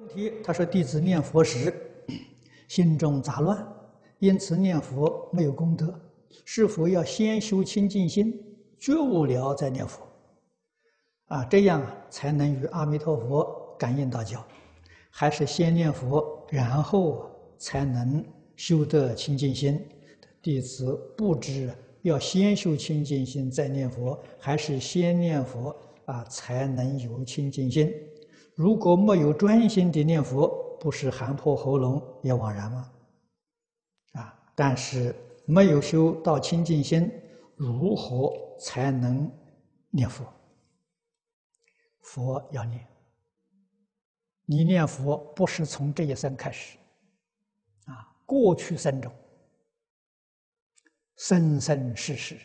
问题，他说弟子念佛时 心中杂乱，因此念佛没有功德，是否要先修清净心，觉悟了再念佛？啊，这样才能与阿弥陀佛感应道交，还是先念佛，然后才能修得清净心？弟子不知要先修清净心再念佛，还是先念佛啊才能有清净心？如果没有专心的念佛，不是喊破喉咙也枉然吗？啊，但是没有修到清净心，如何才能念佛？佛要念，你念佛不是从这一生开始，啊，过去生中，生生世世，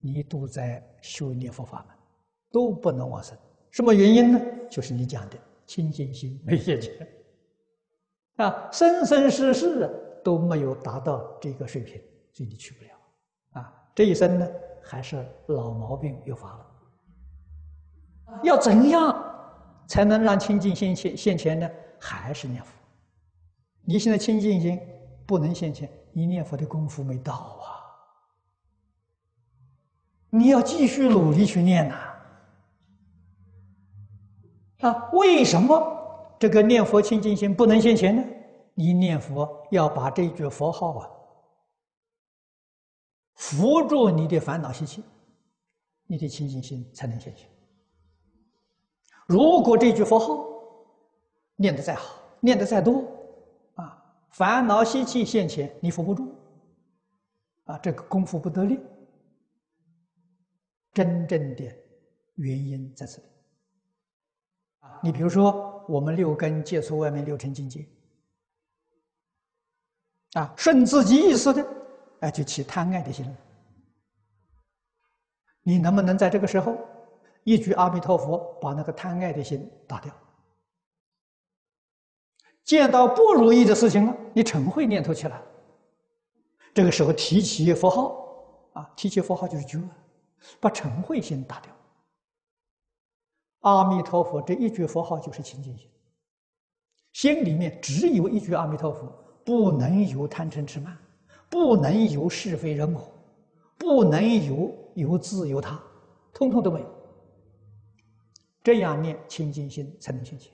你都在修念佛法门，都不能往生。什么原因呢？就是你讲的清净心没现前，啊，生生世世都没有达到这个水平，所以你去不了，啊，这一生呢，还是老毛病又发了。要怎样才能让清净心现现前呢？还是念佛。你现在清净心不能现前，你念佛的功夫没到啊！你要继续努力去念呐！啊，啊为什么这个念佛清净心不能现前呢？你念佛要把这句佛号啊，扶住你的烦恼习气，你的清净心才能现前。如果这句佛号念得再好，念得再多，啊，烦恼习气现前，你扶不住，啊，这个功夫不得力。真正的原因在这里，你比如说我们六根接触外面六尘境界，啊，顺自己意思的，哎，就起贪爱的心了。你能不能在这个时候？一句阿弥陀佛，把那个贪爱的心打掉。见到不如意的事情了，你嗔恚念头起来，这个时候提起佛号，啊，提起佛号就是觉，把嗔恚心打掉。阿弥陀佛这一句佛号就是清净心，心里面只有一句阿弥陀佛，不能有贪嗔痴慢，不能有是非人我，不能有有自有他，通通都没有。这样念清净心才能清净。